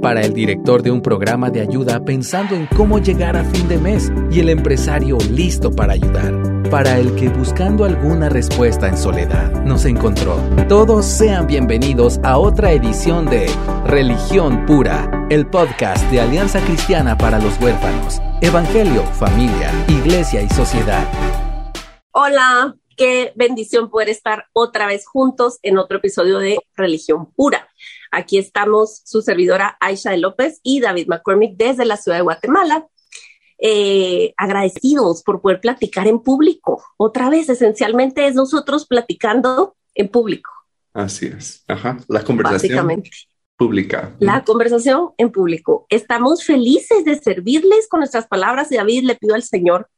para el director de un programa de ayuda pensando en cómo llegar a fin de mes y el empresario listo para ayudar, para el que buscando alguna respuesta en soledad nos encontró. Todos sean bienvenidos a otra edición de Religión Pura, el podcast de Alianza Cristiana para los Huérfanos, Evangelio, Familia, Iglesia y Sociedad. Hola, qué bendición poder estar otra vez juntos en otro episodio de Religión Pura. Aquí estamos su servidora Aisha de López y David McCormick desde la ciudad de Guatemala. Eh, agradecidos por poder platicar en público. Otra vez, esencialmente es nosotros platicando en público. Así es. Ajá. La conversación pública. La conversación en público. Estamos felices de servirles con nuestras palabras y David le pido al Señor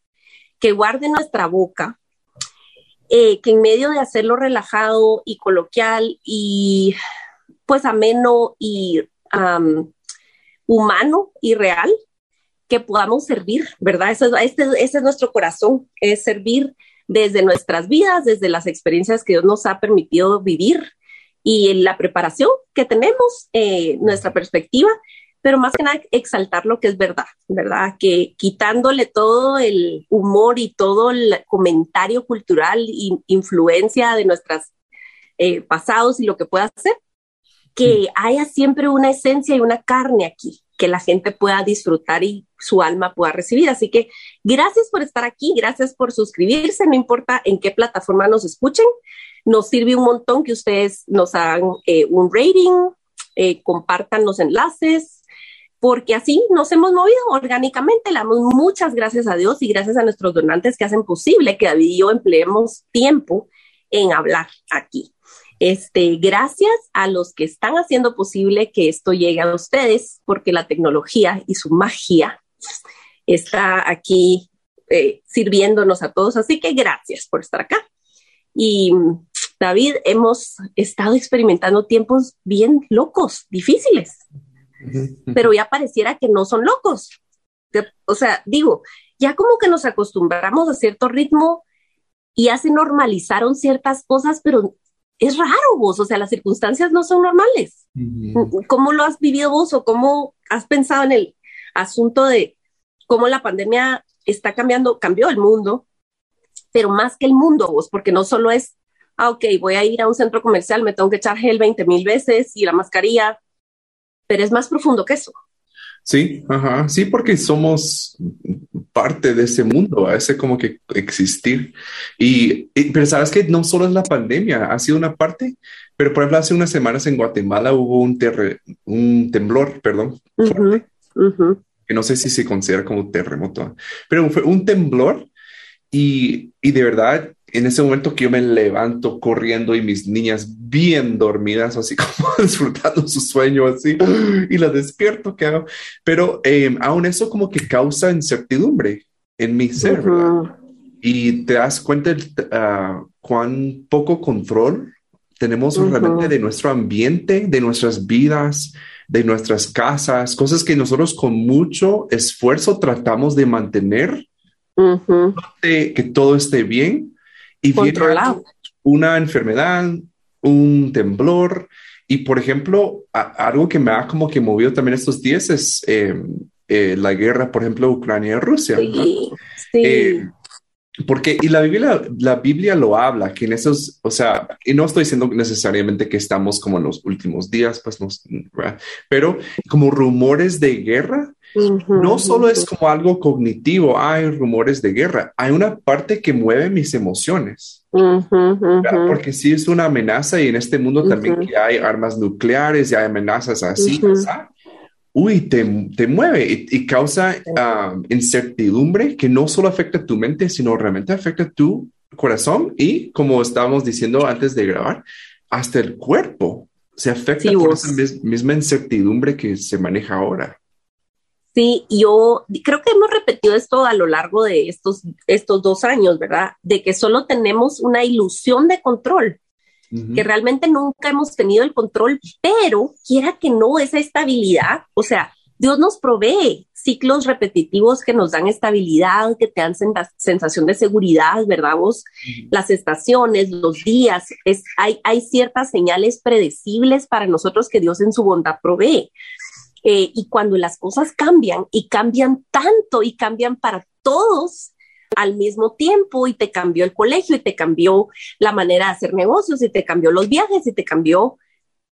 que guarde nuestra boca, eh, que en medio de hacerlo relajado y coloquial y pues ameno y humano y real, que podamos servir, ¿verdad? Eso, este, ese es nuestro corazón, es servir desde nuestras vidas, desde las experiencias que Dios nos ha permitido vivir y la preparación que tenemos, eh, nuestra perspectiva, pero más que nada exaltar lo que es verdad, ¿verdad? Que quitándole todo el humor y todo el comentario cultural e influencia de nuestros eh, pasados y lo que pueda ser, que haya siempre una esencia y una carne aquí que la gente pueda disfrutar y su alma pueda recibir. Así que gracias por estar aquí, gracias por suscribirse, no importa en qué plataforma nos escuchen, nos sirve un montón que ustedes nos hagan eh, un rating, eh, compartan los enlaces, porque así nos hemos movido orgánicamente. Le damos muchas gracias a Dios y gracias a nuestros donantes que hacen posible que David y yo empleemos tiempo en hablar aquí. Este, gracias a los que están haciendo posible que esto llegue a ustedes, porque la tecnología y su magia está aquí eh, sirviéndonos a todos. Así que gracias por estar acá. Y David, hemos estado experimentando tiempos bien locos, difíciles, pero ya pareciera que no son locos. O sea, digo, ya como que nos acostumbramos a cierto ritmo y ya se normalizaron ciertas cosas, pero es raro vos, o sea, las circunstancias no son normales. ¿Cómo lo has vivido vos o cómo has pensado en el asunto de cómo la pandemia está cambiando, cambió el mundo, pero más que el mundo vos, porque no solo es, ah, ok, voy a ir a un centro comercial, me tengo que echar gel 20 mil veces y la mascarilla, pero es más profundo que eso. Sí, ajá, sí, porque somos parte de ese mundo, ese como que existir. Y, pero sabes que no solo es la pandemia, ha sido una parte, pero por ejemplo hace unas semanas en Guatemala hubo un, un temblor, perdón, que no sé si se considera como terremoto, pero fue un temblor y, y de verdad en ese momento que yo me levanto corriendo y mis niñas bien dormidas, así como disfrutando su sueño, así, y la despierto, ¿qué hago? Pero eh, aún eso como que causa incertidumbre en mi ser, Y te das cuenta uh, cuán poco control tenemos realmente de nuestro ambiente, de nuestras vidas, de nuestras casas, cosas que nosotros con mucho esfuerzo tratamos de mantener, de que todo esté bien, y controlado. una enfermedad, un temblor. Y por ejemplo, algo que me ha como que movido también estos días es em, eh, la guerra, por ejemplo, Ucrania y Rusia. Sí, sí. Eh, porque, y la Biblia, la Biblia lo habla, que en esos, o sea, y no estoy diciendo necesariamente que estamos como en los últimos días, pues, nos, pero como rumores de guerra, no solo es como algo cognitivo, hay rumores de guerra, hay una parte que mueve mis emociones. Porque si es una amenaza y en este mundo también que hay armas nucleares y hay amenazas así, uy, te, te mueve y, causa ah, incertidumbre que no solo afecta tu mente, sino realmente afecta tu corazón y, como estábamos diciendo antes de grabar, hasta el cuerpo. Se afecta por esa misma incertidumbre que se maneja ahora. Sí, yo creo que hemos repetido esto a lo largo de estos, estos dos años, ¿verdad? De que solo tenemos una ilusión de control. que realmente nunca hemos tenido el control, pero quiera que no, esa estabilidad, o sea, Dios nos provee ciclos repetitivos que nos dan estabilidad, que te dan sensación de seguridad, ¿verdad vos? Las estaciones, los días, es, hay, hay ciertas señales predecibles para nosotros que Dios en su bondad provee. Eh, y cuando las cosas cambian y cambian tanto y cambian para todos, al mismo tiempo y te cambió el colegio y te cambió la manera de hacer negocios y te cambió los viajes y te cambió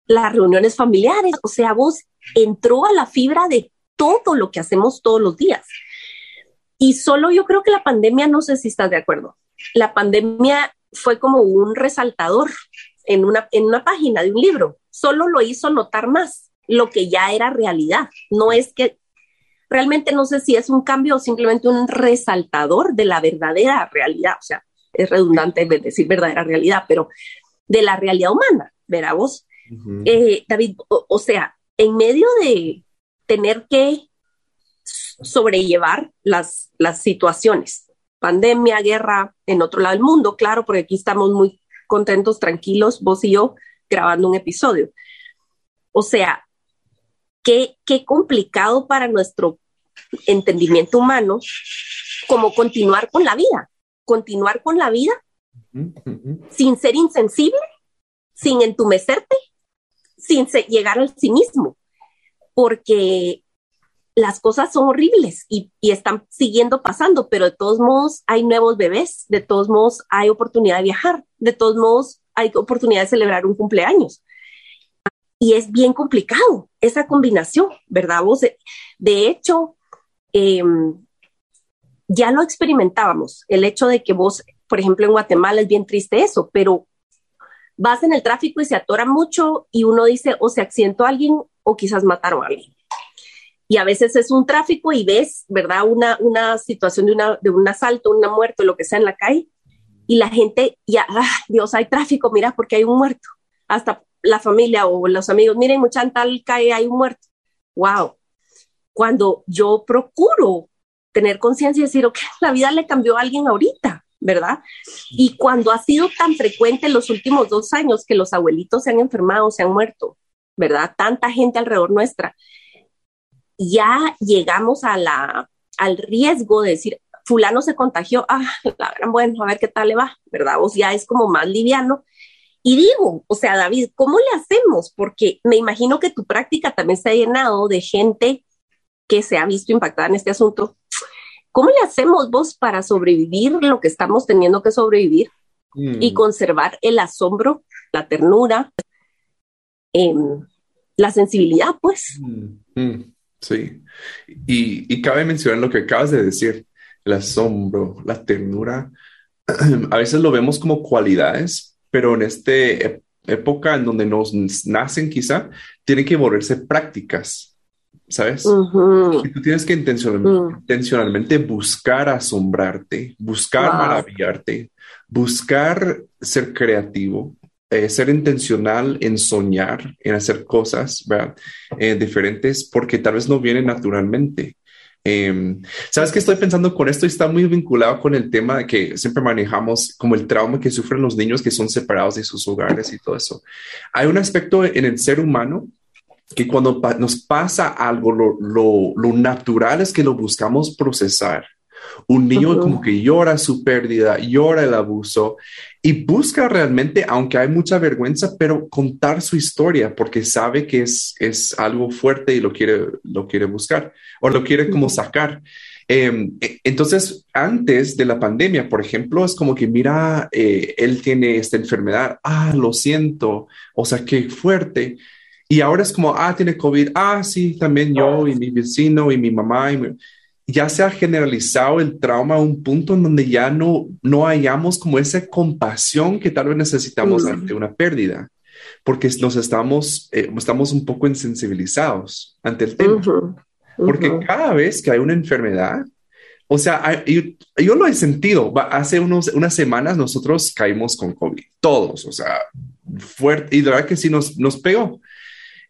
las reuniones familiares. O sea, vos entró a la fibra de todo lo que hacemos todos los días. Y solo yo creo que la pandemia, no sé si estás de acuerdo, la pandemia fue como un resaltador en una, en una página de un libro, solo lo hizo notar más lo que ya era realidad. No es que realmente no sé si es un cambio o simplemente un resaltador de la verdadera realidad, o sea, es redundante decir verdadera realidad, pero de la realidad humana, verá vos. Eh, David, o, sea, en medio de tener que sobrellevar las, las situaciones, pandemia, guerra en otro lado del mundo, claro, porque aquí estamos muy contentos, tranquilos, vos y yo, grabando un episodio. O sea, qué, qué complicado para nuestro entendimiento humano como continuar con la vida, continuar con la vida sin ser insensible, sin entumecerte, sin llegar al cinismo, porque las cosas son horribles y, y, están siguiendo pasando, pero de todos modos hay nuevos bebés, de todos modos hay oportunidad de viajar, de todos modos hay oportunidad de celebrar un cumpleaños. Y es bien complicado esa combinación, ¿verdad? Vos, de hecho, Em, ya lo experimentábamos, el hecho de que vos, por ejemplo, en Guatemala es bien triste eso, pero vas en el tráfico y se atora mucho y uno dice o se accidentó a alguien o quizás mataron a alguien. Y a veces es un tráfico y ves, ¿verdad? Una, una situación de, una, de un asalto, una muerte, lo que sea en la calle, y la gente, ya, ah, Dios, hay tráfico, mira, porque hay un muerto. Hasta la familia o los amigos, miren, mucha tal calle hay un muerto. ¡Wow! cuando yo procuro tener conciencia y decir, ok, la vida le cambió a alguien ahorita, ¿verdad? Y cuando ha sido tan frecuente en los últimos dos años que los abuelitos se han enfermado, se han muerto, ¿verdad? Tanta gente alrededor nuestra, ya llegamos a la, al riesgo de decir, fulano se contagió, ah, la bueno, a ver qué tal le va, ¿verdad? O ya es como más liviano. Y digo, o sea, David, ¿cómo le hacemos? Porque me imagino que tu práctica también se ha llenado de gente que se ha visto impactada en este asunto. ¿Cómo le hacemos vos para sobrevivir lo que estamos teniendo que sobrevivir y mm. conservar el asombro, la ternura, em, la sensibilidad, pues? Mm, mm, sí. Y, y cabe mencionar lo que acabas de decir, el asombro, la ternura. A veces lo vemos como cualidades, pero en esta época en donde nos nacen quizá, tienen que volverse prácticas ¿sabes? Y tú tienes que mm. intencionalmente buscar asombrarte, buscar maravillarte, buscar ser creativo, eh, ser intencional en soñar, en hacer cosas ¿verdad? Eh, diferentes, porque tal vez no viene naturalmente. Em, Sabes que estoy pensando con esto y está muy vinculado con el tema que siempre manejamos, como el trauma que sufren los niños que son separados de sus hogares y todo eso. Hay un aspecto en el ser humano que cuando nos pasa algo, lo, natural es que lo buscamos procesar. Un niño como que llora su pérdida, llora el abuso y busca realmente, aunque hay mucha vergüenza, pero contar su historia porque sabe que es, es algo fuerte y lo quiere, lo quiere buscar o lo quiere como sacar. Em, e, entonces, antes de la pandemia, por ejemplo, es como que, mira, eh, él tiene esta enfermedad, ah, lo siento, o sea, qué fuerte. Y ahora es como, ah, tiene COVID, ah, sí, también yo y mi vecino y mi mamá. Y Ya se ha generalizado el trauma a un punto en donde ya no, no hallamos como esa compasión que tal vez necesitamos ante una pérdida, porque nos estamos, eh, estamos un poco insensibilizados ante el tema. Porque cada vez que hay una enfermedad, o sea, yo, lo he sentido. Hace unos, unas semanas nosotros caímos con COVID, todos, o sea, fuerte, y la verdad que sí nos, nos pegó.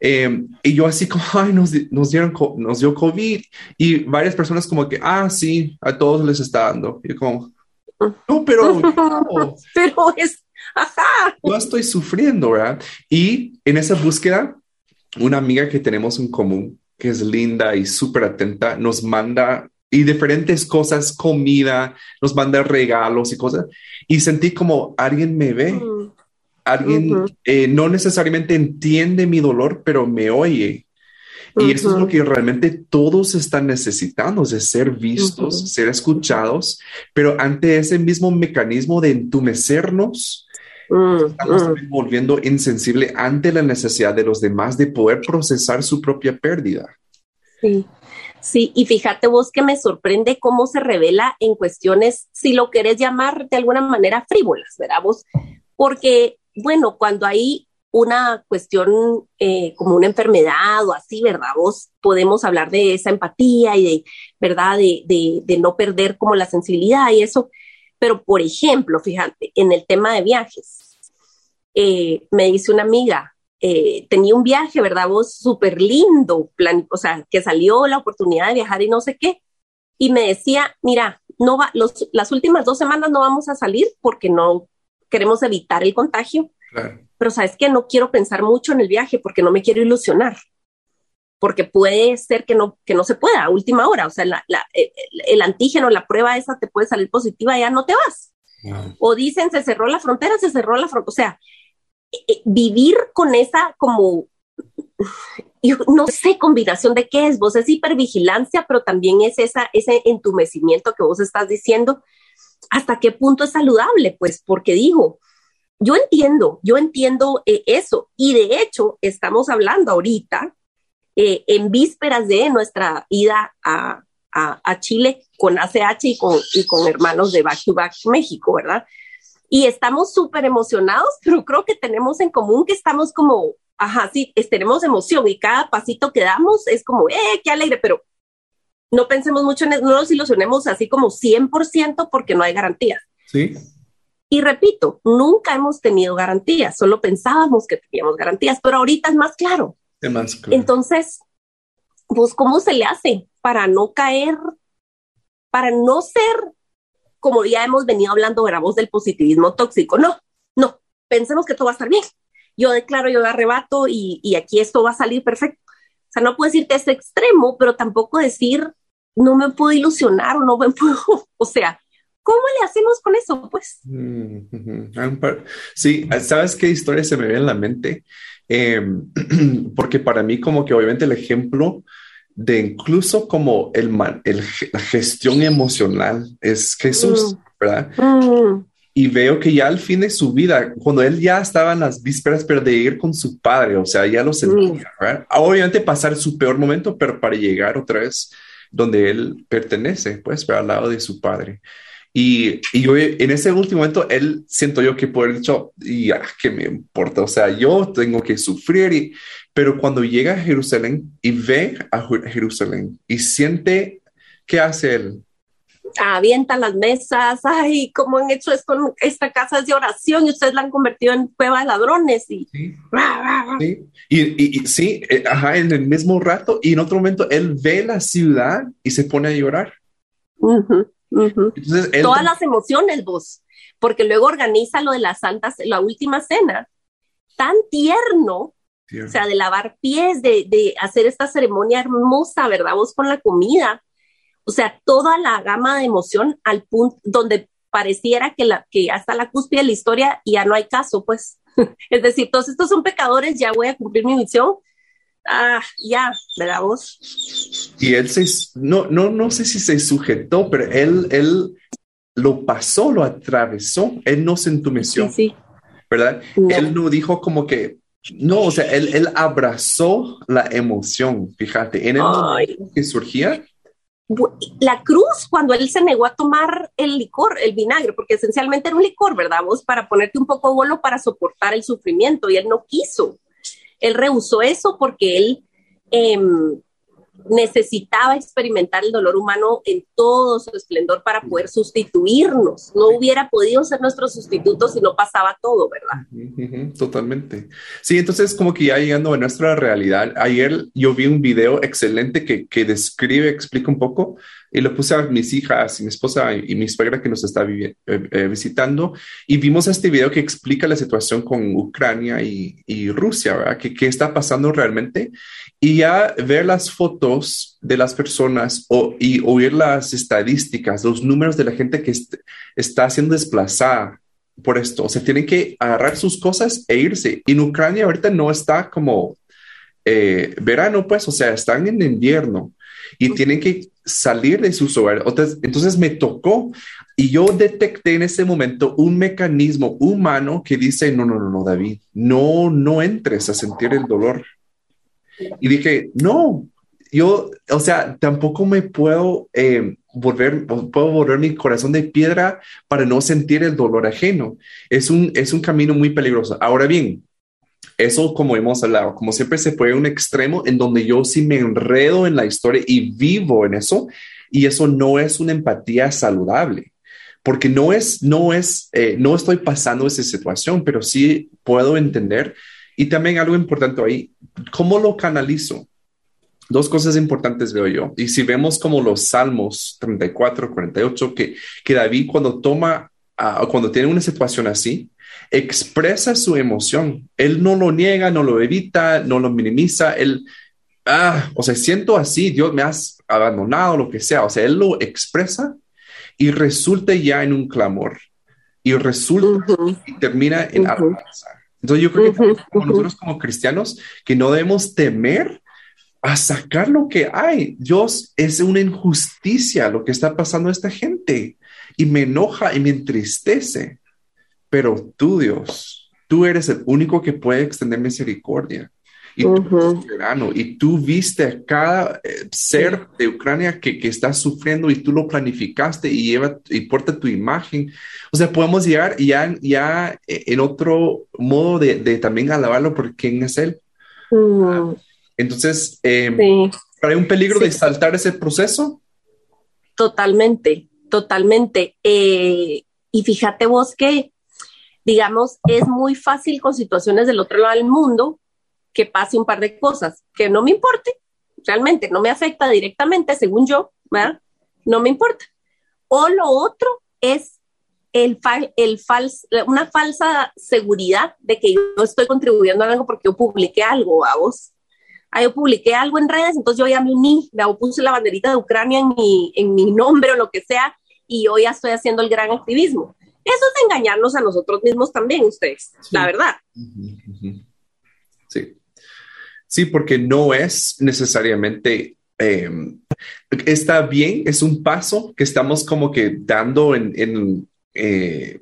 Em, y yo así como, ay, nos, nos, dieron, nos dio COVID y varias personas como que, ah, sí, a todos les está dando. Y como, no, pero... pero es, Ajá. Yo estoy sufriendo, ¿verdad? Y en esa búsqueda, una amiga que tenemos en común, que es linda y súper atenta, nos manda y diferentes cosas, comida, nos manda regalos y cosas. Y sentí como alguien me ve, alguien eh, no necesariamente entiende mi dolor, pero me oye. Y eso es lo que realmente todos están necesitando, de ser vistos, ser escuchados, pero ante ese mismo mecanismo de entumecernos, mm, estamos mm. volviendo insensible ante la necesidad de los demás de poder procesar su propia pérdida. Sí. Sí, y fíjate vos que me sorprende cómo se revela en cuestiones, si lo querés llamar de alguna manera frívolas, ¿verdad vos? Porque, bueno, cuando hay una cuestión eh, como una enfermedad o así, ¿verdad? Vos podemos hablar de esa empatía y de, ¿verdad? De, no perder como la sensibilidad y eso. Pero, por ejemplo, fíjate, en el tema de viajes, eh, me dice una amiga, eh, tenía un viaje, ¿verdad? Vos súper lindo, plan, o sea, que salió la oportunidad de viajar y no sé qué. Y me decía, mira, no va, las últimas dos semanas no vamos a salir porque no queremos evitar el contagio. Pero sabes que no quiero pensar mucho en el viaje porque no me quiero ilusionar. Porque puede ser que no, que no se pueda a última hora. O sea, la, la, eh, el, antígeno, la prueba esa te puede salir positiva, ya no te vas. O dicen, se cerró la frontera, se cerró la frontera. O sea, eh, vivir con esa como, yo no sé combinación de qué es, vos es hipervigilancia, pero también es esa, ese entumecimiento que vos estás diciendo, hasta qué punto es saludable, pues, porque digo, yo entiendo, yo entiendo eh, eso, y de hecho estamos hablando ahorita, eh, en vísperas de nuestra ida a, a, Chile con ACH y con, y con hermanos de Back to Back México, ¿verdad? y estamos súper emocionados, pero creo que tenemos en común que estamos como, ajá, sí, tenemos emoción y cada pasito que damos es como, eh, qué alegre, pero no pensemos mucho en eso, no nos ilusionemos así como 100% porque no hay garantías. Sí. Y repito, nunca hemos tenido garantías, solo pensábamos que teníamos garantías, pero ahorita es más claro. Es más claro. Entonces, pues, ¿cómo se le hace para no caer, para no ser como ya hemos venido hablando, voz del positivismo tóxico. No, no, pensemos que todo va a estar bien. Yo declaro, yo arrebato y, y aquí esto va a salir perfecto. O sea, no puedo decirte ese extremo, pero tampoco decir no me puedo ilusionar o no me puedo, o sea, ¿cómo le hacemos con eso? Pues. Mm, sí, ¿sabes qué historia se me ve en la mente? Em, porque para mí como que obviamente el ejemplo de incluso como el, el, la gestión emocional es Jesús, mm. ¿verdad? Mm. Y veo que ya al fin de su vida, cuando él ya estaba en las vísperas, pero de ir con su padre, o sea, ya lo sentía, mm. ¿verdad? Obviamente pasar su peor momento, pero para llegar otra vez donde él pertenece, pues, al lado de su padre. Y, y yo, en ese último momento, él siento yo que por el dicho, y ah, que me importa, o sea, yo tengo que sufrir, y, pero cuando llega a Jerusalén y ve a Jerusalén y siente, ¿qué hace él? Avienta las mesas, ay, ¿cómo han hecho esto? Esta casa de oración y ustedes la han convertido en cueva de ladrones. Y, sí. Y, y, sí, eh, ajá, en el mismo rato y en otro momento él ve la ciudad y se pone a llorar. Todas las emociones, vos, porque luego organiza lo de la Santa, la última cena, tan tierno, o sea, de lavar pies, de, de, hacer esta ceremonia hermosa, ¿verdad? Vos con la comida, o sea, toda la gama de emoción al punto donde pareciera que, la, que hasta la cúspide de la historia ya no hay caso, pues. es decir, todos estos son pecadores, ya voy a cumplir mi misión, ah, ya, ¿verdad vos? Y él se, no, no, no sé si se sujetó, pero él, él lo pasó, lo atravesó, él no se entumeció, sí, sí. ¿verdad? Él no dijo como que, no, o sea, él, él abrazó la emoción, fíjate, en el momento que surgía. La cruz, cuando él se negó a tomar el licor, el vinagre, porque esencialmente era un licor, ¿verdad? Vos para ponerte un poco bolo para soportar el sufrimiento y él no quiso. Él rehusó eso porque él em, necesitaba experimentar el dolor humano en todo su esplendor para poder sustituirnos. No hubiera podido ser nuestro sustituto si no pasaba todo, ¿verdad? totalmente. Sí, entonces como que ya llegando a nuestra realidad, ayer yo vi un video excelente que, que describe, explica un poco y lo puse a mis hijas y mi esposa y mi suegra que nos está eh, eh, visitando y vimos este video que explica la situación con Ucrania y, y Rusia, ¿verdad? ¿Qué, ¿Qué, está pasando realmente? Y ya ver las fotos de las personas o, y oír las estadísticas, los números de la gente que está siendo desplazada por esto. O sea, tienen que agarrar sus cosas e irse. En Ucrania ahorita no está como eh, verano, pues, o sea, están en invierno y tienen que salir de sus hogares. Entonces me tocó y yo detecté en ese momento un mecanismo humano que dice, no, no, no, no, David, no, no entres a sentir el dolor. Y dije, no, yo, o sea, tampoco me puedo eh, volver, puedo volver mi corazón de piedra para no sentir el dolor ajeno. Es un, es un camino muy peligroso. Ahora bien, eso como hemos hablado, como siempre se puede un extremo en donde yo sí me enredo en la historia y vivo en eso y eso no es una empatía saludable porque no es, no es, eh, no estoy pasando esa situación, pero sí puedo entender. Y también algo importante ahí, ¿cómo lo canalizo? Dos cosas importantes veo yo. Y si vemos como los Salmos 34, 48, que, que David cuando toma, cuando tiene una situación así, expresa su emoción. Él no lo niega, no lo evita, no lo minimiza. Él, ah, o sea, siento así, Dios me has abandonado, lo que sea. O sea, él lo expresa y resulta ya en un clamor y resulta y termina en uh Entonces yo creo que nosotros como cristianos que no debemos temer a sacar lo que hay. Dios es una injusticia lo que está pasando a esta gente y me enoja y me entristece. Pero tú, Dios, tú eres el único que puede extender misericordia. Y tú eres soberano, y tú viste a cada eh, ser de Ucrania que, que, está sufriendo y tú lo planificaste y lleva y porta tu imagen. O sea, podemos llegar ya, ya eh, en otro modo de, de también alabarlo por quién es Él. Entonces, eh, ¿hay un peligro de saltar ese proceso? Totalmente, totalmente. Eh, y fíjate vos que, digamos, es muy fácil con situaciones del otro lado del mundo que pase un par de cosas que no me importe, realmente no me afecta directamente, según yo, ¿verdad? No me importa. O lo otro es el, el una falsa seguridad de que yo estoy contribuyendo a algo porque yo publiqué algo a vos ah, yo publiqué algo en redes, entonces yo ya me uní, me puse la banderita de Ucrania en mi, en mi nombre o lo que sea, y yo ya estoy haciendo el gran activismo. Eso es engañarnos a nosotros mismos también, ustedes, la verdad. Sí. Sí, porque no es necesariamente em, está bien, es un paso que estamos como que dando en, en eh,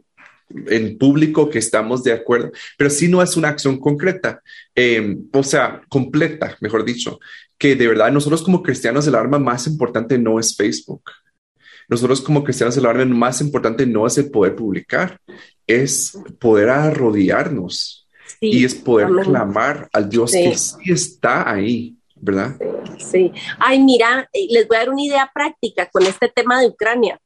en público que estamos de acuerdo, pero si no es una acción concreta, em, o sea, completa, mejor dicho, que de verdad nosotros como cristianos el arma más importante no es Facebook. Nosotros como cristianos el arma más importante no es el poder publicar, es poder arrodillarnos y es poder clamar al Dios que sí está ahí, ¿verdad? Sí. Ay, mira, les voy a dar una idea práctica con este tema de Ucrania.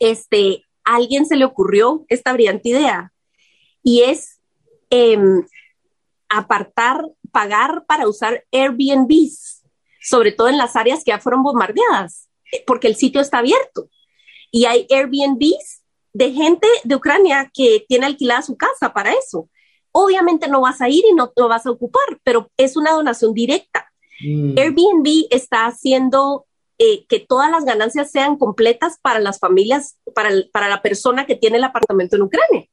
Este, alguien se le ocurrió esta brillante idea y es em, apartar, pagar para usar Airbnbs, sobre todo en las áreas que ya fueron bombardeadas, porque el sitio está abierto. Y hay Airbnbs de gente de Ucrania que tiene alquilada su casa para eso. Obviamente no vas a ir y no lo vas a ocupar, pero es una donación directa. Mm. Airbnb está haciendo eh, que todas las ganancias sean completas para las familias, para, para la persona que tiene el apartamento en Ucrania.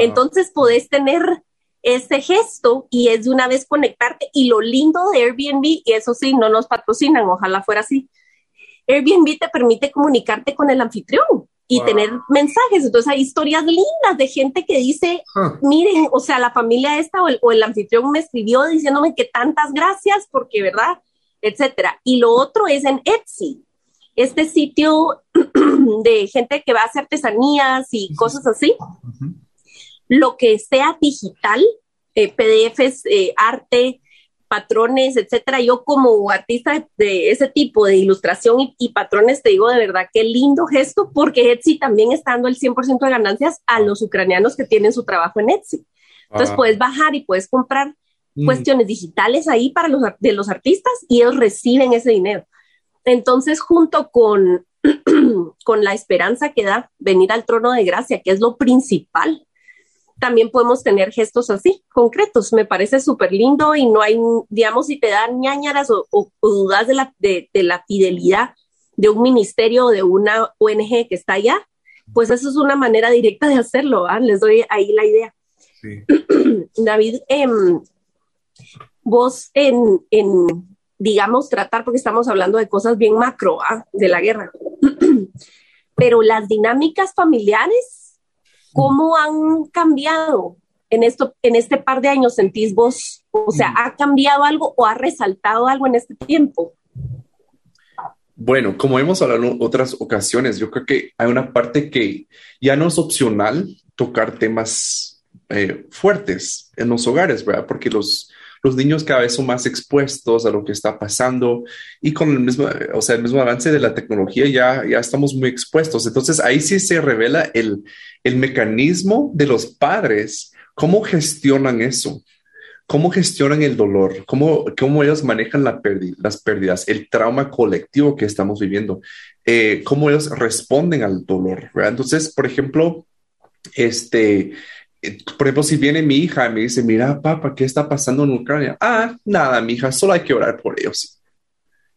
Entonces podés tener ese gesto y es de una vez conectarte. Y lo lindo de Airbnb, y eso sí, no nos patrocinan, ojalá fuera así. Airbnb te permite comunicarte con el anfitrión y tener mensajes. Entonces hay historias lindas de gente que dice, miren, o sea, la familia esta o el, o el anfitrión me escribió diciéndome que tantas gracias porque, ¿verdad? etcétera. Y lo otro es en Etsy, este sitio de gente que va a hacer artesanías y cosas así. Lo que sea digital, eh, PDFs, eh, arte, patrones, etcétera. Yo como artista de ese tipo de ilustración y, patrones te digo de verdad qué lindo gesto porque Etsy también está dando el 100% de ganancias a los ucranianos que tienen su trabajo en Etsy. Entonces puedes bajar y puedes comprar Mm. cuestiones digitales ahí para los, de los artistas y ellos reciben ese dinero. entonces, junto con, con la esperanza que da venir al trono de gracia, que es lo principal, también podemos tener gestos así, concretos. Me parece súper lindo y no hay, digamos, si te dan ñañaras o, dudas de la, de, la fidelidad de un ministerio o de una ONG que está allá, pues eso es una manera directa de hacerlo. ¿ah? Les doy ahí la idea. David, em, vos en, en, digamos, tratar, porque estamos hablando de cosas bien macro ¿ah? de la guerra, pero las dinámicas familiares, ¿cómo han cambiado en, esto, en este par de años, sentís vos? O sea, mm. ¿ha cambiado algo o ha resaltado algo en este tiempo? Bueno, como hemos hablado en otras ocasiones, yo creo que hay una parte que ya no es opcional tocar temas eh, fuertes en los hogares, ¿verdad? Porque los, los niños cada vez son más expuestos a lo que está pasando y con el mismo, o sea, el mismo avance de la tecnología ya, ya estamos muy expuestos. Entonces ahí sí se revela el, el mecanismo de los padres, cómo gestionan eso cómo gestionan el dolor, cómo, cómo ellos manejan la las pérdidas, el trauma colectivo que estamos viviendo, eh, cómo ellos responden al dolor. Entonces, por ejemplo, este, por ejemplo, si viene mi hija y me dice, mira, papá, ¿qué está pasando en Ucrania? Ah, nada, mi hija, solo hay que orar por ellos.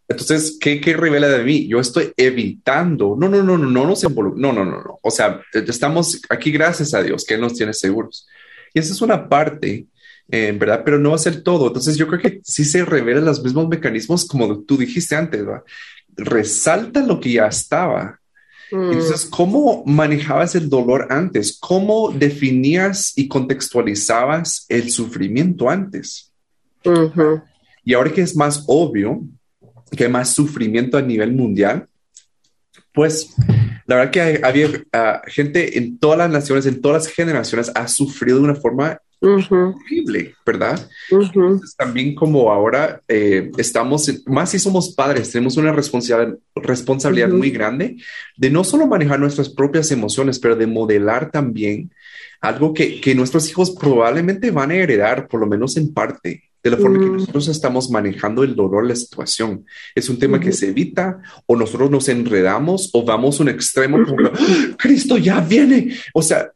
Entonces, ¿qué, ¿qué, revela de mí? Yo estoy evitando. No, no, no, no, no nos involucra. No, no, no, no. O sea, estamos aquí gracias a Dios que nos tiene seguros. Y esa es una parte en ¿verdad? Pero no va a ser todo. Entonces yo creo que sí se revelan los mismos mecanismos como tú dijiste antes, ¿va? Resalta lo que ya estaba. Mm. Entonces, ¿cómo manejabas el dolor antes? ¿Cómo definías y contextualizabas el sufrimiento antes? Y ahora que es más obvio que hay más sufrimiento a nivel mundial, pues la verdad que había ah, gente en todas las naciones, en todas las generaciones, ha sufrido de una forma horrible, ¿verdad? también como ahora eh, estamos, más si somos padres, tenemos una responsabilidad, muy grande de no solo manejar nuestras propias emociones, pero de modelar también algo que, que nuestros hijos probablemente van a heredar, por lo menos en parte, de la forma que nosotros estamos manejando el dolor, la situación. Es un tema que se evita o nosotros nos enredamos o vamos a un extremo como, ¡Ah, Cristo ya viene. O sea,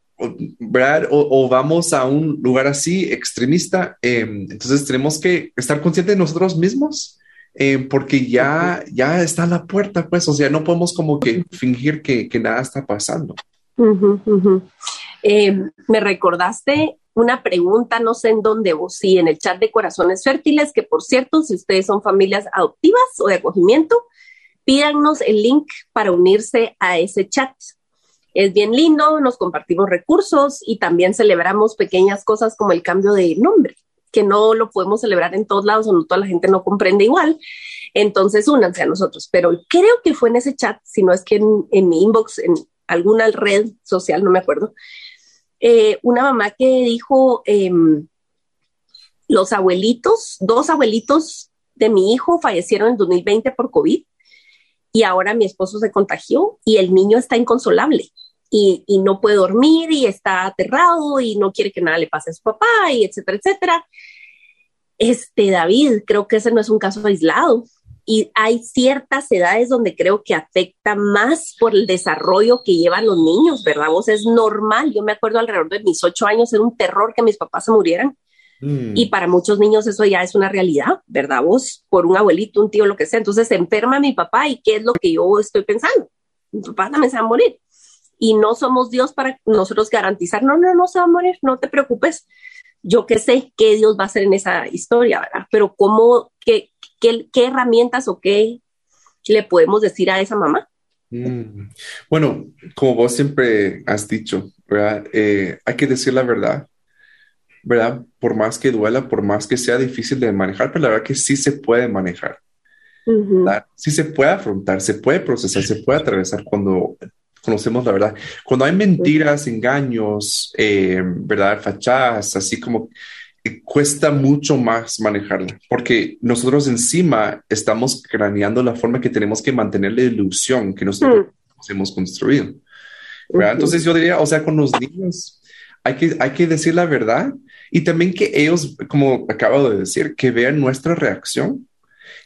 ¿verdad? O, vamos a un lugar así extremista. Em, entonces tenemos que estar conscientes de nosotros mismos. Em, porque ya, ya está la puerta, pues, o sea, no podemos como que fingir que, que nada está pasando. Em, me recordaste una pregunta, no sé en dónde vos, sí, en el chat de Corazones Fértiles, que por cierto, si ustedes son familias adoptivas o de acogimiento, pídanos el link para unirse a ese chat es bien lindo, nos compartimos recursos y también celebramos pequeñas cosas como el cambio de nombre, que no lo podemos celebrar en todos lados o no toda la gente no comprende igual. Entonces, únanse a nosotros. Pero creo que fue en ese chat, si no es que en, mi inbox, en alguna red social, no me acuerdo, eh, una mamá que dijo, em, los abuelitos, dos abuelitos de mi hijo fallecieron en 2020 por COVID y ahora mi esposo se contagió y el niño está inconsolable y, no puede dormir y está aterrado y no quiere que nada le pase a su papá y etcétera, etcétera. Este, David, creo que ese no es un caso aislado y hay ciertas edades donde creo que afecta más por el desarrollo que llevan los niños, ¿verdad? Vos es normal. Yo me acuerdo alrededor de mis ocho años, era un terror que mis papás se murieran. Mm. Y para muchos niños eso ya es una realidad, ¿verdad? Vos, por un abuelito, un tío, lo que sea. Entonces se enferma mi papá y ¿qué es lo que yo estoy pensando? Mi papá también se va a morir y no somos Dios para nosotros garantizar, no, no, no se va a morir, no te preocupes. Yo qué sé qué Dios va a hacer en esa historia, ¿verdad? Pero cómo, qué, qué, qué herramientas o qué le podemos decir a esa mamá. Mm. Bueno, como vos siempre has dicho, ¿verdad? Eh, hay que decir la verdad, ¿verdad? Por más que duela, por más que sea difícil de manejar, pero la verdad que sí se puede manejar. Sí se puede afrontar, se puede procesar, se puede atravesar cuando conocemos la verdad. Cuando hay mentiras, engaños, eh, ¿verdad? Fachadas, así como eh, cuesta mucho más manejarla, porque nosotros encima estamos craneando la forma que tenemos que mantener la ilusión que nosotros mm. hemos construido. ¿verdad? Entonces yo diría, o sea, con los niños hay que, hay que decir la verdad y también que ellos, como acabo de decir, que vean nuestra reacción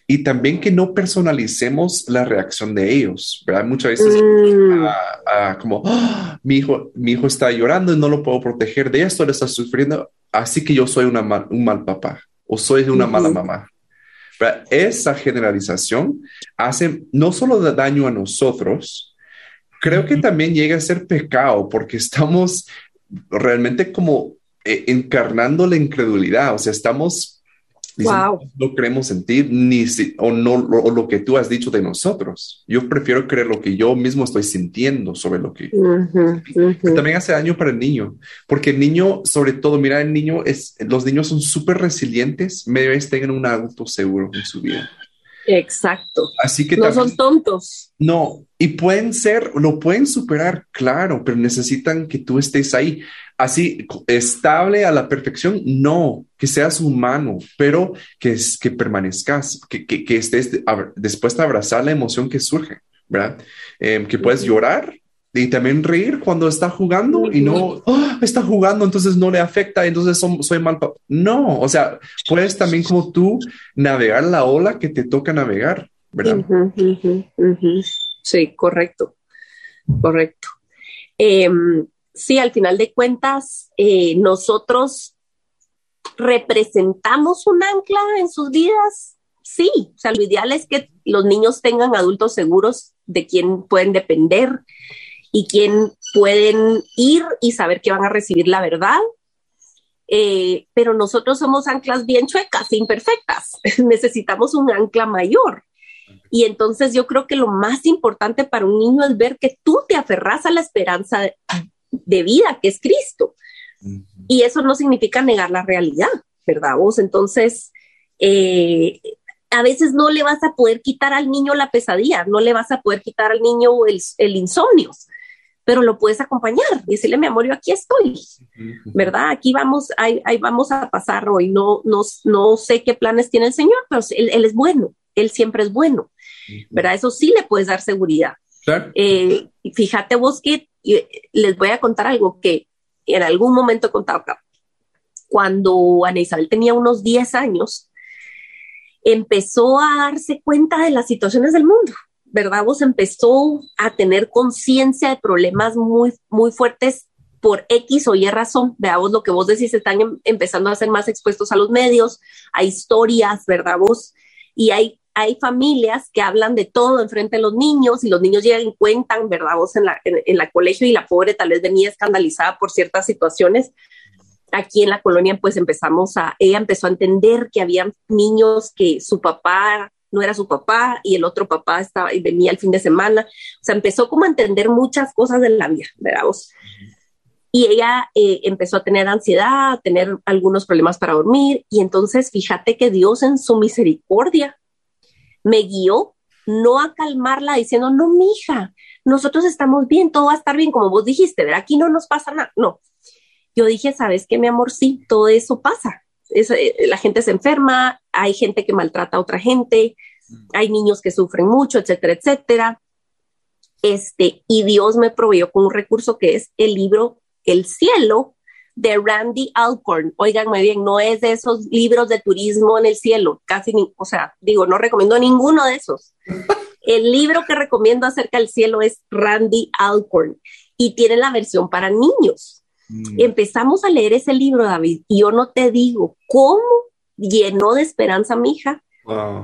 y también que no personalicemos la reacción de ellos, ¿verdad? Muchas veces mm. como, ¡Ah! mi, hijo, mi hijo está llorando y no lo puedo proteger de esto, le está sufriendo, así que yo soy una un mal papá o soy una mala mamá. Esa generalización hace no solo daño a nosotros, creo que también llega a ser pecado porque estamos realmente como eh, encarnando la incredulidad, o sea, estamos no queremos sentir ni o no lo que tú has dicho de nosotros. Yo prefiero creer lo que yo mismo estoy sintiendo sobre lo que también hace daño para el niño, porque el niño, sobre todo, mira, el niño es, los niños son súper resilientes, medio vez tengan un adulto seguro en su vida. Exacto. Así que no son tontos. No, y pueden ser, lo pueden superar, claro, pero necesitan que tú estés ahí así estable a la perfección, no, que seas humano, pero que, que permanezcas, que, que, estés dispuesta a abrazar la emoción que surge, ¿verdad? Em, que puedes llorar y también reír cuando está jugando y no ¡Ah! está jugando, entonces no le afecta, entonces soy mal. No, o sea, puedes también como tú navegar la ola que te toca navegar, ¿verdad? Sí, correcto, correcto. Em, sí, al final de cuentas, eh, nosotros representamos un ancla en sus vidas. Sí, o sea, lo ideal es que los niños tengan adultos seguros de quien pueden depender y quien pueden ir y saber que van a recibir la verdad. Eh, pero nosotros somos anclas bien chuecas, imperfectas. Necesitamos un ancla mayor. Y entonces yo creo que lo más importante para un niño es ver que tú te aferras a la esperanza de vida, que es Cristo. Y eso no significa negar la realidad, ¿verdad vos? Entonces, eh, a veces no le vas a poder quitar al niño la pesadilla, no le vas a poder quitar al niño el, insomnio, pero lo puedes acompañar y decirle, mi amor, yo aquí estoy, ¿verdad? Aquí vamos, ahí, vamos a pasar hoy. No, no, no sé qué planes tiene el Señor, pero él, es bueno, Él siempre es bueno, ¿verdad? Eso sí le puedes dar seguridad. Eh, fíjate vos que les voy a contar algo que en algún momento he contado acá. Cuando Ana Isabel tenía unos 10 años, empezó a darse cuenta de las situaciones del mundo, ¿verdad? Vos empezó a tener conciencia de problemas muy, muy fuertes por X o Y razón. Veamos lo que vos decís, están em, empezando a ser más expuestos a los medios, a historias, ¿verdad? Vos, y hay hay familias que hablan de todo enfrente de los niños y los niños llegan y cuentan, ¿verdad? Vos en la, en, la colegio y la pobre tal vez venía escandalizada por ciertas situaciones. Aquí en la colonia pues empezamos a, ella empezó a entender que había niños que su papá no era su papá y el otro papá estaba y venía el fin de semana. O sea, empezó como a entender muchas cosas de la vida, ¿verdad? Vos? Y ella eh, empezó a tener ansiedad, a tener algunos problemas para dormir y entonces fíjate que Dios en su misericordia me guió no a calmarla diciendo, no, mija, nosotros estamos bien, todo va a estar bien, como vos dijiste, ¿verdad? Aquí no nos pasa nada. No. Yo dije, ¿sabes qué, mi amor? Sí, todo eso pasa. Eh, la gente se enferma, hay gente que maltrata a otra gente, hay niños que sufren mucho, etcétera, etcétera. Este, y Dios me proveyó con un recurso que es el libro El cielo de Randy Alcorn. Oigan muy bien, no es de esos libros de turismo en el cielo, casi ni, o sea, digo, no recomiendo ninguno de esos. El libro que recomiendo acerca del cielo es Randy Alcorn y tiene la versión para niños. Mm. Empezamos a leer ese libro, David, y yo no te digo cómo llenó de esperanza a mi hija,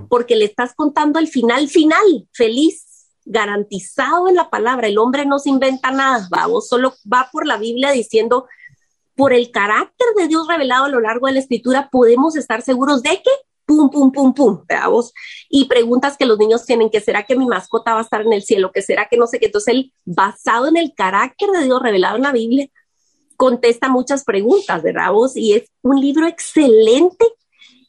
porque le estás contando el final final, feliz, garantizado en la palabra. El hombre no se inventa nada, vamos, solo va por la Biblia diciendo por el carácter de Dios revelado a lo largo de la escritura, podemos estar seguros de que, pum, pum, pum, pum, veamos. Y preguntas que los niños tienen, que será que mi mascota va a estar en el cielo, que será que no sé qué. Entonces, él, basado en el carácter de Dios revelado en la Biblia, contesta muchas preguntas, ¿verdad? Vos? Y es un libro excelente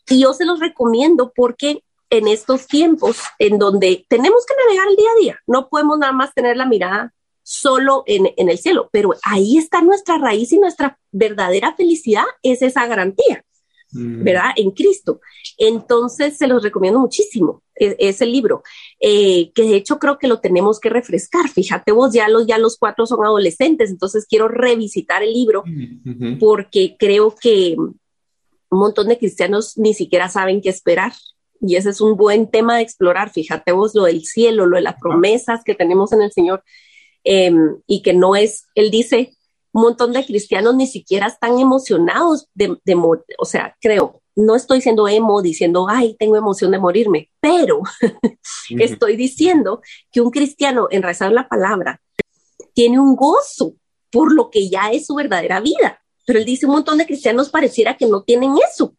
y yo se los recomiendo porque en estos tiempos en donde tenemos que navegar el día a día, no podemos nada más tener la mirada solo en, el cielo, pero ahí está nuestra raíz y nuestra verdadera felicidad es esa garantía, mm. ¿verdad? En Cristo. Entonces, se los recomiendo muchísimo, e, ese libro, eh, que de hecho creo que lo tenemos que refrescar. Fíjate vos, ya los, ya los cuatro son adolescentes, entonces quiero revisitar el libro mm, porque creo que un montón de cristianos ni siquiera saben qué esperar y ese es un buen tema de explorar. Fíjate vos lo del cielo, lo de las promesas que tenemos en el Señor em, y que no es, Él dice, un montón de cristianos ni siquiera están emocionados de, de o sea, creo, no estoy siendo emo diciendo, ay, tengo emoción de morirme, pero estoy diciendo que un cristiano en rezar la palabra tiene un gozo por lo que ya es su verdadera vida. Pero él dice un montón de cristianos pareciera que no tienen eso,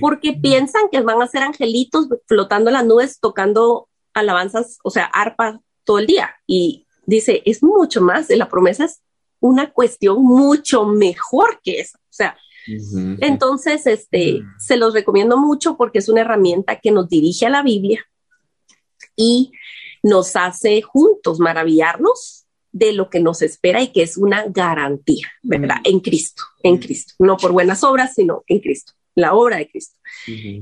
porque piensan que van a ser angelitos flotando en las nubes tocando alabanzas, o sea, arpa todo el día. Y dice, es mucho más, la promesa es una cuestión mucho mejor que eso. O sea, entonces, este, se los recomiendo mucho porque es una herramienta que nos dirige a la Biblia y nos hace juntos maravillarnos de lo que nos espera y que es una garantía, ¿verdad? En Cristo, en Cristo, no por buenas obras, sino en Cristo, la obra de Cristo.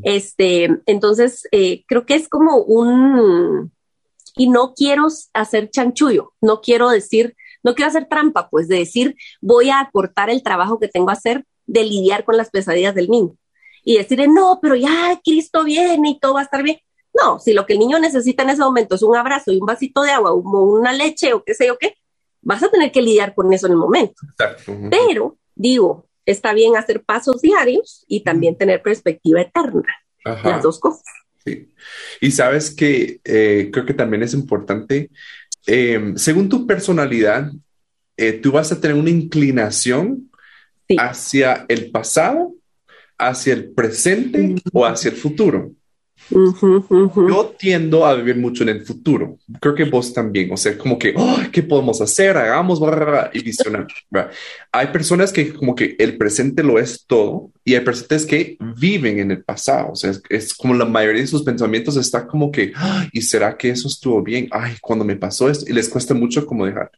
Este, entonces, eh, creo que es como un, y no quiero hacer chanchullo, no quiero decir, no quiero hacer trampa, pues de decir, voy a acortar el trabajo que tengo a hacer de lidiar con las pesadillas del niño y decirle, no, pero ya Cristo viene y todo va a estar bien. No, si lo que el niño necesita en ese momento es un abrazo y un vasito de agua o una leche o qué sé yo qué, vas a tener que lidiar con eso en el momento. Pero, digo, está bien hacer pasos diarios y también tener perspectiva eterna. Las dos cosas. Sí. Y sabes que eh, creo que también es importante, eh, según tu personalidad, eh, tú vas a tener una inclinación hacia el pasado, hacia el presente o hacia el futuro. Yo tiendo a vivir mucho en el futuro. Creo que vos también. O sea, como que, ¿qué podemos hacer? Hagamos, y visionar. Hay personas que como que el presente lo es todo y hay personas que viven en el pasado. O sea, es, como la mayoría de sus pensamientos está como que, ¿y será que eso estuvo bien? Ay, cuando me pasó esto y les cuesta mucho como dejar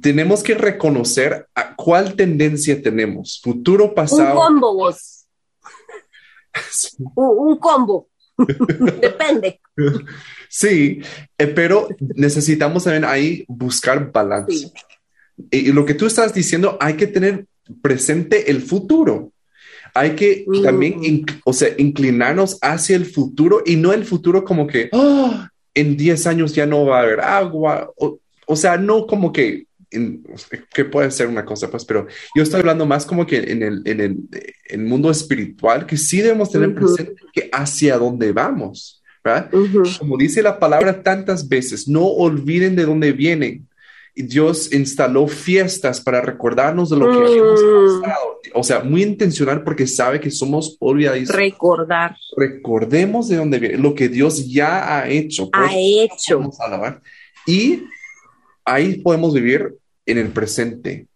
tenemos que reconocer a cuál tendencia tenemos, futuro, pasado. Un combo, vos. Un, combo. Depende. Sí, eh, pero necesitamos también ahí buscar balance. Y, lo que tú estás diciendo, hay que tener presente el futuro. Hay que mm. también, o sea, inclinarnos hacia el futuro y no el futuro como que oh, en 10 años ya no va a haber agua. O, o sea, no como que, que puede ser una cosa, pues, pero yo estoy hablando más como que en el, en el, mundo espiritual, que sí debemos tener presente que hacia dónde vamos, ¿verdad? Como dice la palabra tantas veces, no olviden de dónde vienen. Dios instaló fiestas para recordarnos de lo que hemos mm. pasado. O sea, muy intencional porque sabe que somos olvidadizos. Recordar. Recordemos de dónde viene, lo que Dios ya ha hecho. Ha hecho. Vamos a Y ahí podemos vivir en el presente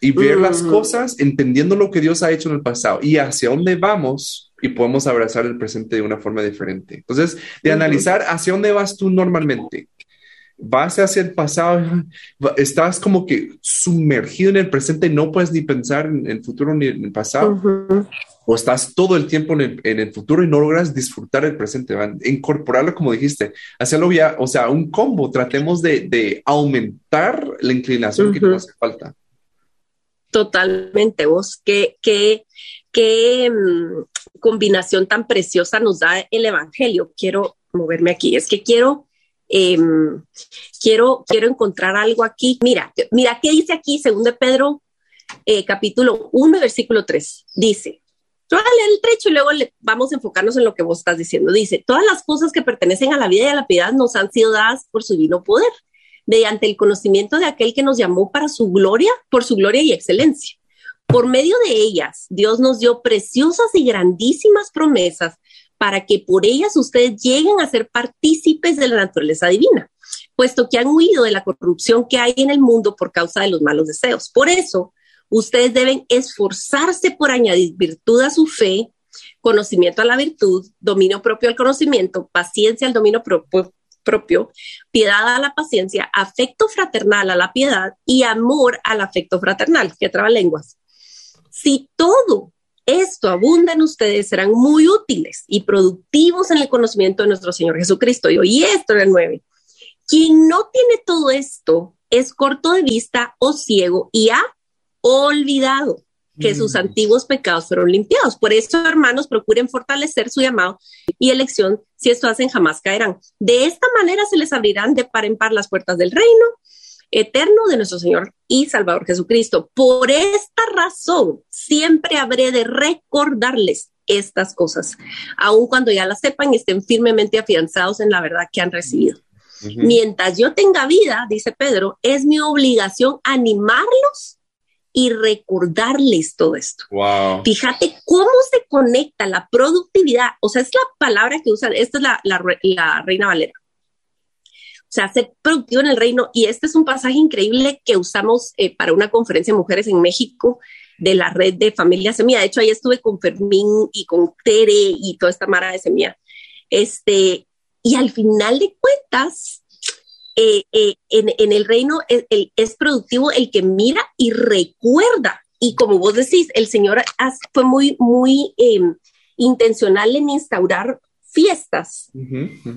y ver las cosas entendiendo lo que Dios ha hecho en el pasado y hacia dónde vamos y podemos abrazar el presente de una forma diferente. Entonces, de analizar hacia dónde vas tú normalmente. Vas hacia el pasado, estás como que sumergido en el presente y no puedes ni pensar en el futuro ni en el pasado o estás todo el tiempo en el, futuro y no logras disfrutar el presente, incorporarlo como dijiste, hacerlo ya, o sea, un combo, tratemos de, aumentar la inclinación que nos hace falta. Totalmente, vos, qué, qué, qué mm, combinación tan preciosa nos da el Evangelio. Quiero moverme aquí, es que quiero... Em, quiero, quiero encontrar algo aquí. Mira, mira qué dice aquí, según de Pedro, eh, capítulo 1, versículo 3. Dice, yo voy a leer el trecho y luego vamos a enfocarnos en lo que vos estás diciendo. Dice, todas las cosas que pertenecen a la vida y a la piedad nos han sido dadas por su divino poder, mediante el conocimiento de aquel que nos llamó para su gloria, por su gloria y excelencia. Por medio de ellas, Dios nos dio preciosas y grandísimas promesas para que por ellas ustedes lleguen a ser partícipes de la naturaleza divina, puesto que han huido de la corrupción que hay en el mundo por causa de los malos deseos. Por eso, Ustedes deben esforzarse por añadir virtud a su fe, conocimiento a la virtud, dominio propio al conocimiento, paciencia al dominio propio, propio, piedad a la paciencia, afecto fraternal a la piedad y amor al afecto fraternal, que traba lenguas. Si todo esto abunda en ustedes, serán muy útiles y productivos en el conocimiento de nuestro Señor Jesucristo. Y hoy esto es el 9. Quien no tiene todo esto es corto de vista o ciego y ha olvidado que sus antiguos pecados fueron limpiados. Por eso, hermanos, procuren fortalecer su llamado y elección. Si esto hacen, jamás caerán. De esta manera se les abrirán de par en par las puertas del reino eterno de nuestro Señor y Salvador Jesucristo. Por esta razón, siempre habré de recordarles estas cosas, aun cuando ya las sepan y estén firmemente afianzados en la verdad que han recibido. Mientras yo tenga vida, dice Pedro, es mi obligación animarlos y recordarles todo esto. Fíjate cómo se conecta la productividad, o sea, es la palabra que usan, esta es la, la Reina Valera. O sea, ser productivo en el reino. Y este es un pasaje increíble que usamos eh, para una conferencia de mujeres en México de la red de familia Semilla. De hecho, ahí estuve con Fermín y con Tere y toda esta mara de Semilla. Este, y al final de cuentas, eh, eh, en, el reino es, es, productivo el que mira y recuerda. Y como vos decís, el Señor fue muy, muy em, intencional en instaurar fiestas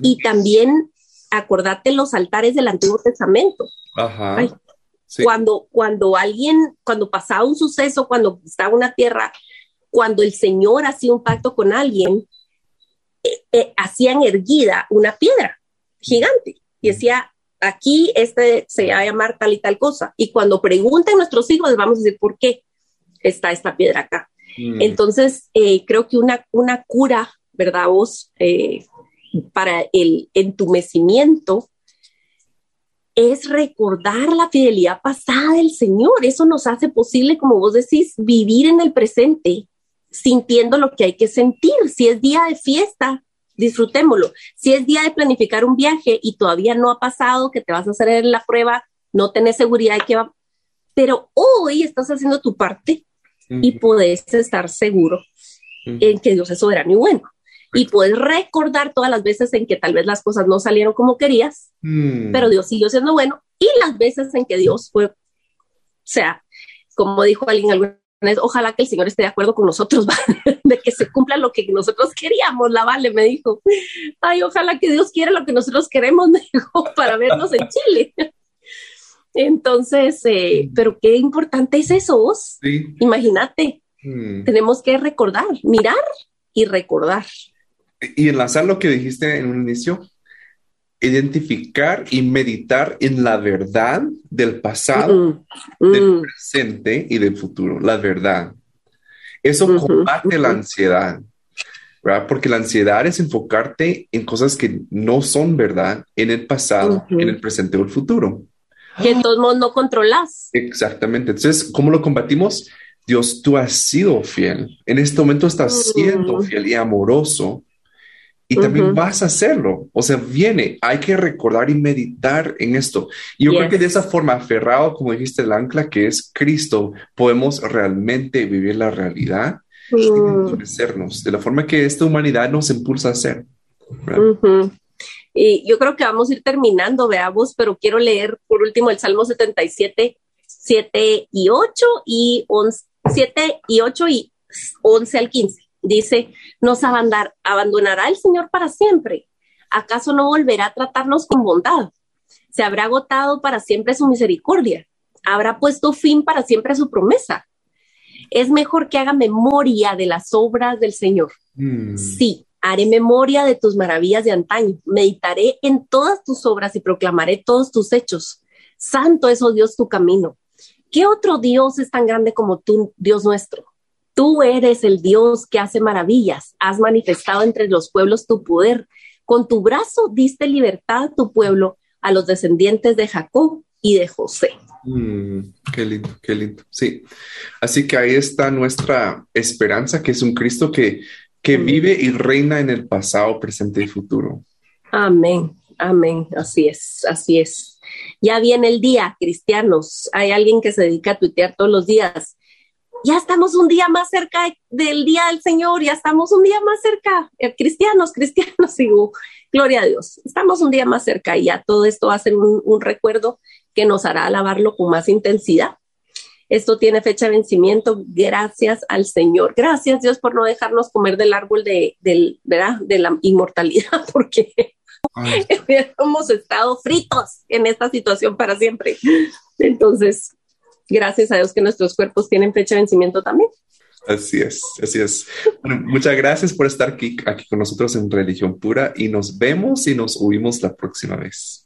y también acordate los altares del Antiguo Testamento. Ajá. Cuando, cuando alguien, cuando pasaba un suceso, cuando estaba una tierra, cuando el Señor hacía un pacto con alguien, eh, eh, hacían erguida una piedra gigante y decía, aquí este se va a llamar tal y tal cosa. Y cuando pregunten nuestros hijos, les vamos a decir por qué está esta piedra acá. Mm. Entonces, eh, creo que una, una cura, ¿verdad? Vos, para el entumecimiento es recordar la fidelidad pasada del Señor. Eso nos hace posible, como vos decís, vivir en el presente, sintiendo lo que hay que sentir. Si es día de fiesta, disfrutémoslo. Si es día de planificar un viaje y todavía no ha pasado, que te vas a hacer la prueba, no tenés seguridad de que va, pero hoy estás haciendo tu parte y puedes estar seguro en que Dios es soberano y bueno y puedes recordar todas las veces en que tal vez las cosas no salieron como querías, mm. pero Dios siguió siendo bueno y las veces en que Dios fue, o sea, como dijo alguien alguna vez, ojalá que el Señor esté de acuerdo con nosotros, de que se cumpla lo que nosotros queríamos, la Vale me dijo, ay, ojalá que Dios quiera lo que nosotros queremos, me dijo, para vernos en Chile. Entonces, eh, pero qué importante es eso, vos. Imagínate, mm. tenemos que recordar, mirar y recordar y enlazar lo que dijiste en un inicio, identificar y meditar en la verdad del pasado, del mm. presente y del futuro, la verdad. Eso combate la ansiedad, ¿verdad? Porque la ansiedad es enfocarte en cosas que no son verdad en el pasado, en el presente o el futuro. Que en todos modos no controlas. Exactamente. Entonces, ¿cómo lo combatimos? Dios, tú has sido fiel. En este momento estás siendo fiel y amoroso y también vas a hacerlo. O sea, viene, hay que recordar y meditar en esto. Y yo creo que de esa forma, aferrado, como dijiste, el ancla que es Cristo, podemos realmente vivir la realidad y mm. endurecernos de la forma que esta humanidad nos impulsa a hacer. Y yo creo que vamos a ir terminando, veamos, pero quiero leer por último el Salmo 77, 7 y 8 y 11, 7 y 8 y 11 al 15. Dice, nos abandonará el Señor para siempre. ¿Acaso no volverá a tratarnos con bondad? Se habrá agotado para siempre su misericordia. Habrá puesto fin para siempre a su promesa. Es mejor que haga memoria de las obras del Señor. Mm. Sí, haré memoria de tus maravillas de antaño. Meditaré en todas tus obras y proclamaré todos tus hechos. Santo es, oh Dios, tu camino. ¿Qué otro Dios es tan grande como tú, Dios nuestro? Tú eres el Dios que hace maravillas, has manifestado entre los pueblos tu poder. Con tu brazo diste libertad a tu pueblo, a los descendientes de Jacob y de José. Mm, qué lindo, qué lindo. Sí. Así que ahí está nuestra esperanza, que es un Cristo que, que vive y reina en el pasado, presente y futuro. Amén, amén. Así es, así es. Ya viene el día, cristianos. Hay alguien que se dedica a tuitear todos los días ya estamos un día más cerca del día del Señor, ya estamos un día más cerca, eh, cristianos, cristianos, digo, gloria a Dios, estamos un día más cerca y ya todo esto va a ser un, recuerdo que nos hará alabarlo con más intensidad. Esto tiene fecha de vencimiento, gracias al Señor. Gracias Dios por no dejarnos comer del árbol de, del, de la inmortalidad, porque hemos estado fritos en esta situación para siempre. Entonces, gracias a Dios que nuestros cuerpos tienen fecha de vencimiento también. Así es, así es. Bueno, muchas gracias por estar aquí, aquí con nosotros en Religión Pura y nos vemos y nos oímos la próxima vez.